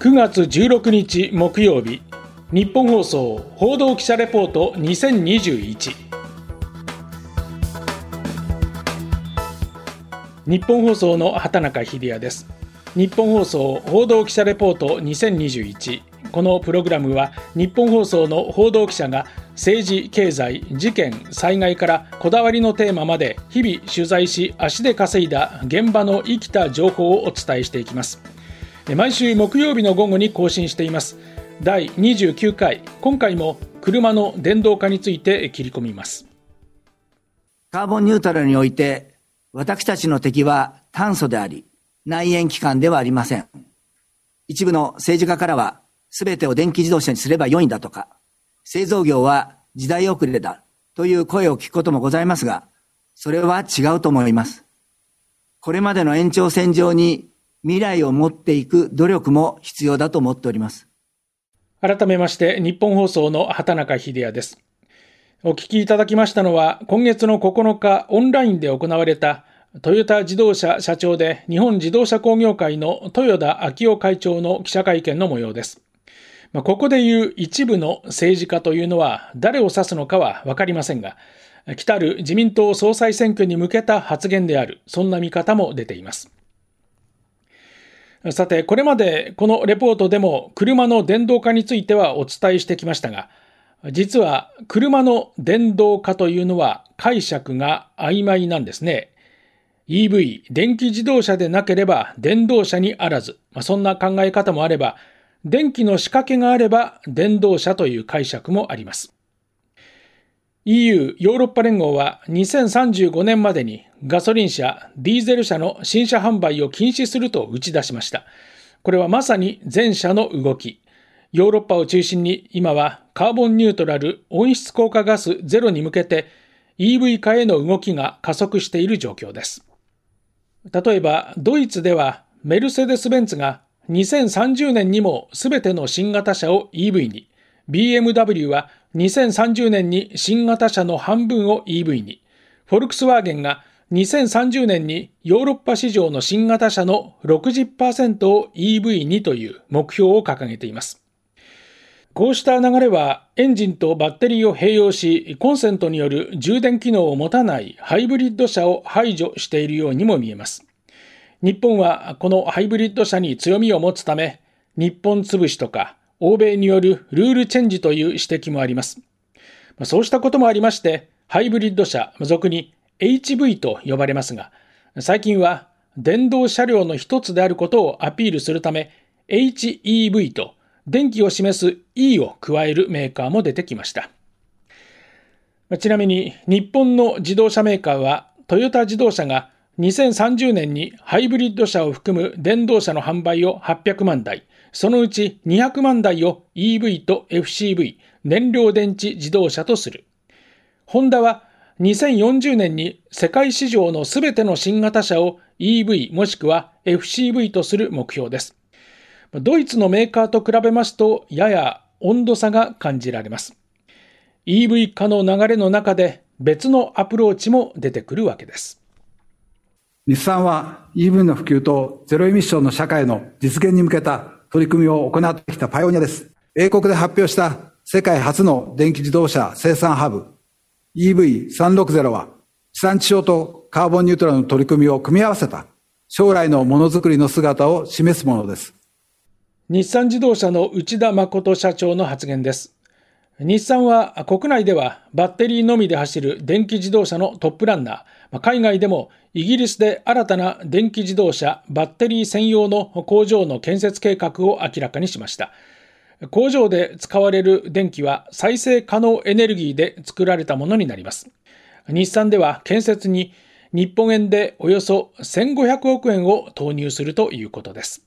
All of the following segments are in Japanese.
9月16日木曜日日本放送報道記者レポート2021日本放送の畑中秀也です。日本放送報道記者レポート2021このプログラムは日本放送の報道記者が政治、経済、事件、災害からこだわりのテーマまで日々取材し足で稼いだ現場の生きた情報をお伝えしていきます。毎週木曜日の午後に更新しています。第29回。今回も車の電動化について切り込みます。カーボンニュートラルにおいて私たちの敵は炭素であり内燃機関ではありません。一部の政治家からは全てを電気自動車にすれば良いんだとか製造業は時代遅れだという声を聞くこともございますが、それは違うと思います。これまでの延長線上に未来を持っていく努力も必要だと思っております。改めまして日本放送の畑中秀也です。お聞きいただきましたのは今月の9日オンラインで行われたトヨタ自動車社長で日本自動車工業会の豊田昭夫会長の記者会見の模様です。まあ、ここで言う一部の政治家というのは誰を指すのかはわかりませんが、来たる自民党総裁選挙に向けた発言である、そんな見方も出ています。さて、これまでこのレポートでも車の電動化についてはお伝えしてきましたが、実は車の電動化というのは解釈が曖昧なんですね。EV、電気自動車でなければ電動車にあらず、まあ、そんな考え方もあれば、電気の仕掛けがあれば電動車という解釈もあります。EU ヨーロッパ連合は2035年までにガソリン車、ディーゼル車の新車販売を禁止すると打ち出しました。これはまさに全車の動き。ヨーロッパを中心に今はカーボンニュートラル温室効果ガスゼロに向けて EV 化への動きが加速している状況です。例えばドイツではメルセデス・ベンツが2030年にも全ての新型車を EV に、BMW は2030年に新型車の半分を EV に、フォルクスワーゲンが2030年にヨーロッパ市場の新型車の60%を EV にという目標を掲げています。こうした流れはエンジンとバッテリーを併用し、コンセントによる充電機能を持たないハイブリッド車を排除しているようにも見えます。日本はこのハイブリッド車に強みを持つため、日本潰しとか欧米によるルールチェンジという指摘もあります。そうしたこともありまして、ハイブリッド車、俗に HV と呼ばれますが、最近は電動車両の一つであることをアピールするため、HEV と電気を示す E を加えるメーカーも出てきました。ちなみに日本の自動車メーカーはトヨタ自動車が2030年にハイブリッド車を含む電動車の販売を800万台、そのうち200万台を EV と FCV、燃料電池自動車とする。ホンダは2040年に世界市場のすべての新型車を EV もしくは FCV とする目標です。ドイツのメーカーと比べますとやや温度差が感じられます。EV 化の流れの中で別のアプローチも出てくるわけです。日産は EV の普及とゼロエミッションの社会の実現に向けた取り組みを行ってきたパイオニアです。英国で発表した世界初の電気自動車生産ハブ EV360 は地産地消とカーボンニュートラルの取り組みを組み合わせた将来のものづくりの姿を示すものです。日産自動車の内田誠社長の発言です。日産は国内ではバッテリーのみで走る電気自動車のトップランナー、海外でもイギリスで新たな電気自動車バッテリー専用の工場の建設計画を明らかにしました。工場で使われる電気は再生可能エネルギーで作られたものになります。日産では建設に日本円でおよそ1500億円を投入するということです。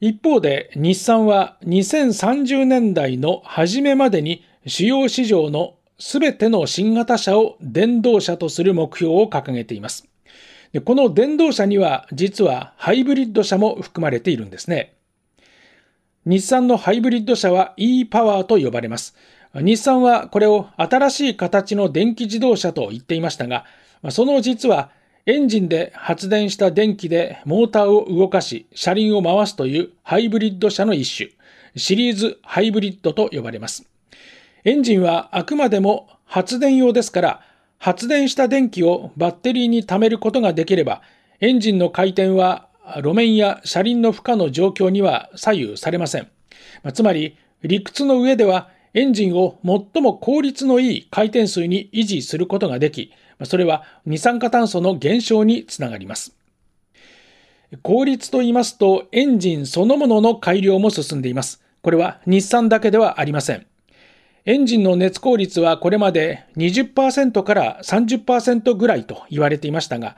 一方で日産は2030年代の初めまでに主要市場のすべての新型車を電動車とする目標を掲げています。この電動車には実はハイブリッド車も含まれているんですね。日産のハイブリッド車は e パワーと呼ばれます。日産はこれを新しい形の電気自動車と言っていましたが、その実はエンジンで発電した電気でモーターを動かし車輪を回すというハイブリッド車の一種、シリーズハイブリッドと呼ばれます。エンジンはあくまでも発電用ですから、発電した電気をバッテリーに貯めることができれば、エンジンの回転は路面や車輪の負荷の状況には左右されません。つまり、理屈の上ではエンジンを最も効率のいい回転数に維持することができ、それは二酸化炭素の減少につながります。効率と言いますと、エンジンそのものの改良も進んでいます。これは日産だけではありません。エンジンの熱効率はこれまで20%から30%ぐらいと言われていましたが、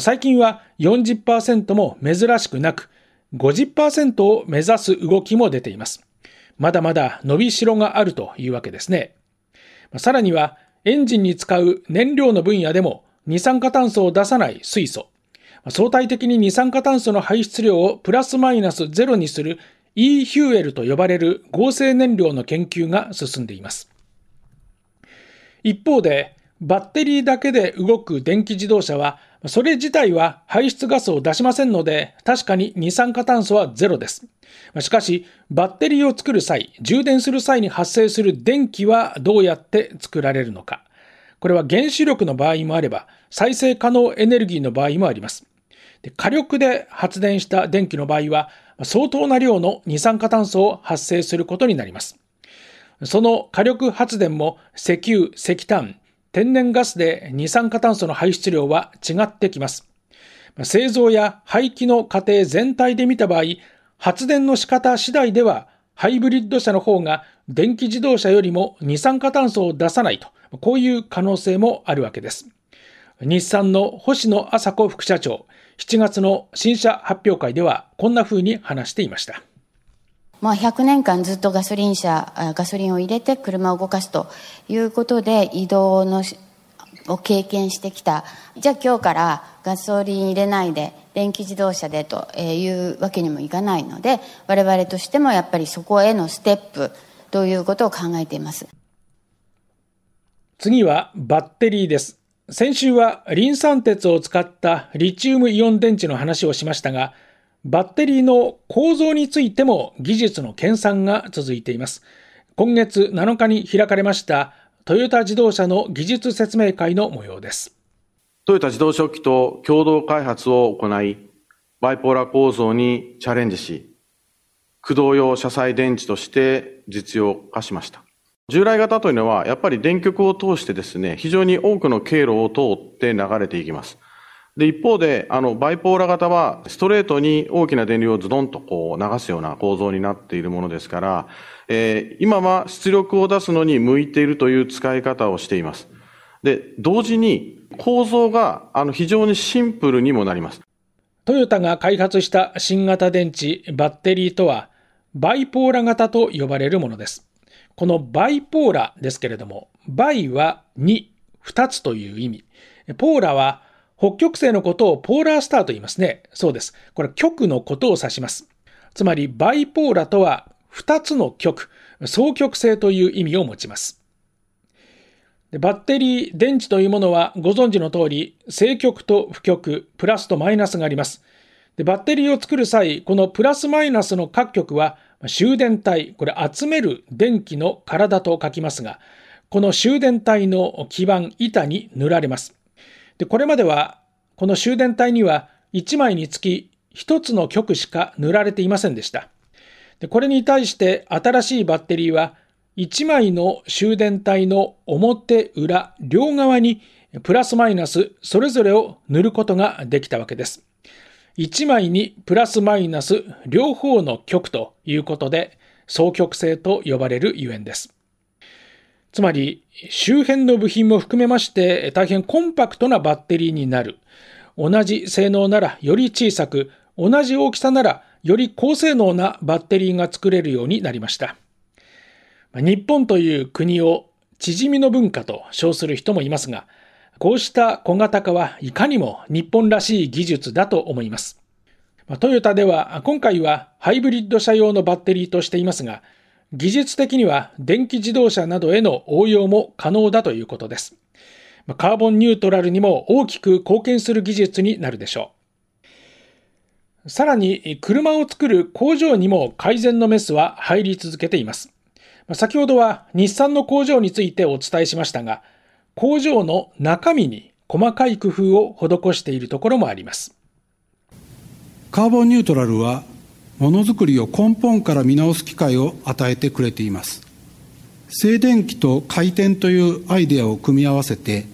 最近は40%も珍しくなく、50%を目指す動きも出ています。まだまだ伸びしろがあるというわけですね。さらには、エンジンに使う燃料の分野でも二酸化炭素を出さない水素、相対的に二酸化炭素の排出量をプラスマイナスゼロにする e ヒューエルと呼ばれる合成燃料の研究が進んでいます。一方で、バッテリーだけで動く電気自動車は、それ自体は排出ガスを出しませんので、確かに二酸化炭素はゼロです。しかし、バッテリーを作る際、充電する際に発生する電気はどうやって作られるのか。これは原子力の場合もあれば、再生可能エネルギーの場合もあります。で火力で発電した電気の場合は、相当な量の二酸化炭素を発生することになります。その火力発電も石油、石炭、天然ガスで二酸化炭素の排出量は違ってきます。製造や廃棄の過程全体で見た場合、発電の仕方次第では、ハイブリッド車の方が電気自動車よりも二酸化炭素を出さないと、こういう可能性もあるわけです。日産の星野麻子副社長、7月の新車発表会ではこんな風に話していました。まあ、100年間ずっとガソリン車、ガソリンを入れて車を動かすということで移動のを経験してきた。じゃあ今日からガソリン入れないで電気自動車でというわけにもいかないので、我々としてもやっぱりそこへのステップということを考えています。次はバッテリーです。先週はリン酸鉄を使ったリチウムイオン電池の話をしましたが、バッテリーの構造についても技術の研鑽が続いています。今月7日に開かれましたトヨタ自動車の技術説明会の模様です。トヨタ自動車機と共同開発を行い、バイポーラ構造にチャレンジし、駆動用車載電池として実用化しました。従来型というのは、やっぱり電極を通してですね、非常に多くの経路を通って流れていきます。で、一方で、あの、バイポーラ型は、ストレートに大きな電流をズドンとこう流すような構造になっているものですから、えー、今は出力を出すのに向いているという使い方をしています。で、同時に構造が、あの、非常にシンプルにもなります。トヨタが開発した新型電池、バッテリーとは、バイポーラ型と呼ばれるものです。このバイポーラですけれども、バイは2、2つという意味。ポーラは北極星のことをポーラースターと言いますね。そうです。これ極のことを指します。つまりバイポーラとは2つの極、双極性という意味を持ちます。バッテリー、電池というものはご存知の通り、正極と負極、プラスとマイナスがあります。でバッテリーを作る際、このプラスマイナスの各極は終電体、これ集める電気の体と書きますが、この終電体の基板、板に塗られます。で、これまでは、この終電体には1枚につき1つの極しか塗られていませんでした。で、これに対して新しいバッテリーは、1枚の終電体の表、裏、両側にプラスマイナスそれぞれを塗ることができたわけです。1枚にプラスマイナス両方の極ということで、双極性と呼ばれるゆえんです。つまり、周辺の部品も含めまして大変コンパクトなバッテリーになる。同じ性能ならより小さく、同じ大きさならより高性能なバッテリーが作れるようになりました。日本という国を縮みの文化と称する人もいますが、こうした小型化はいかにも日本らしい技術だと思います。トヨタでは今回はハイブリッド車用のバッテリーとしていますが、技術的には電気自動車などへの応用も可能だということです。カーボンニュートラルにも大きく貢献する技術になるでしょう。さらに、車を作る工場にも改善のメスは入り続けています。先ほどは日産の工場についてお伝えしましたが、工場の中身に細かい工夫を施しているところもあります。カーボンニュートラルは、ものづくりを根本から見直す機会を与えてくれています。静電気と回転というアイデアを組み合わせて、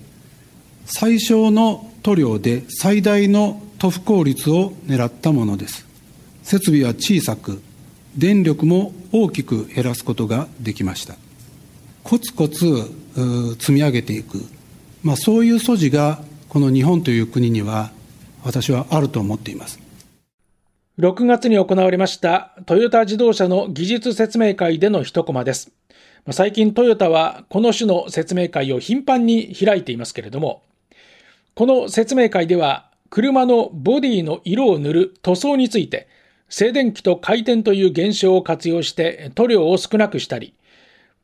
最小の塗料で最大の塗布効率を狙ったものです。設備は小さく、電力も大きく減らすことができましたコツコツ積み上げていく、まあ、そういう素地がこの日本という国には私はあると思っています6月に行われましたトヨタ自動車の技術説明会での一コマです。最近トヨタはこの種の説明会を頻繁に開いていますけれどもこの説明会では車のボディの色を塗る塗装について静電気と回転という現象を活用して塗料を少なくしたり、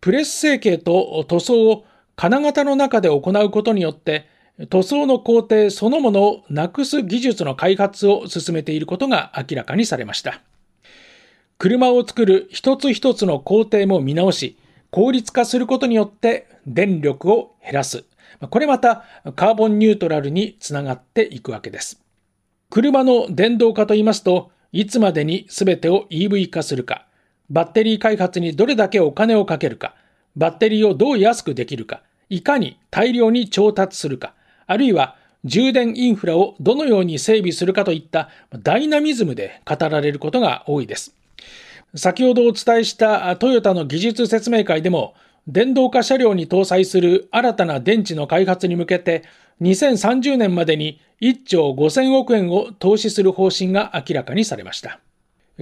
プレス成形と塗装を金型の中で行うことによって、塗装の工程そのものをなくす技術の開発を進めていることが明らかにされました。車を作る一つ一つの工程も見直し、効率化することによって電力を減らす。これまたカーボンニュートラルにつながっていくわけです。車の電動化と言いますと、いつまでに全てを EV 化するか、バッテリー開発にどれだけお金をかけるか、バッテリーをどう安くできるか、いかに大量に調達するか、あるいは充電インフラをどのように整備するかといったダイナミズムで語られることが多いです。先ほどお伝えしたトヨタの技術説明会でも、電動化車両に搭載する新たな電池の開発に向けて、2030年までに1兆5000億円を投資する方針が明らかにされました。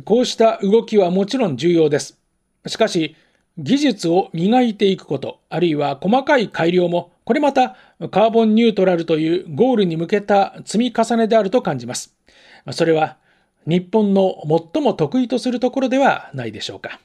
こうした動きはもちろん重要です。しかし、技術を磨いていくこと、あるいは細かい改良も、これまたカーボンニュートラルというゴールに向けた積み重ねであると感じます。それは日本の最も得意とするところではないでしょうか。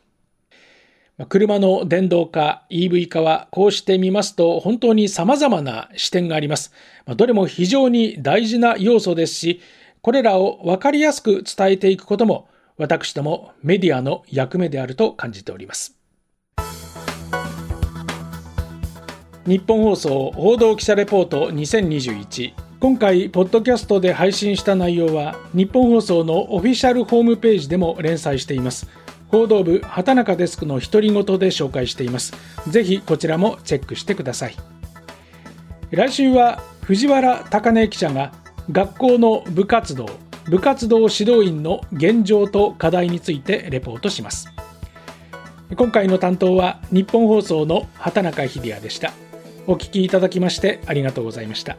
車の電動化、EV 化はこうしてみますと本当に様々な視点があります。どれも非常に大事な要素ですし、これらを分かりやすく伝えていくことも私どもメディアの役目であると感じております。日本放送報道記者レポート2021今回ポッドキャストで配信した内容は日本放送のオフィシャルホームページでも連載しています。報道部畑中デスクの独り言で紹介しています。ぜひこちらもチェックしてください。来週は藤原高根記者が学校の部活動部活動指導員の現状と課題についてレポートします。今回の担当は日本放送の畑中秀也でした。お聴きいただきましてありがとうございました。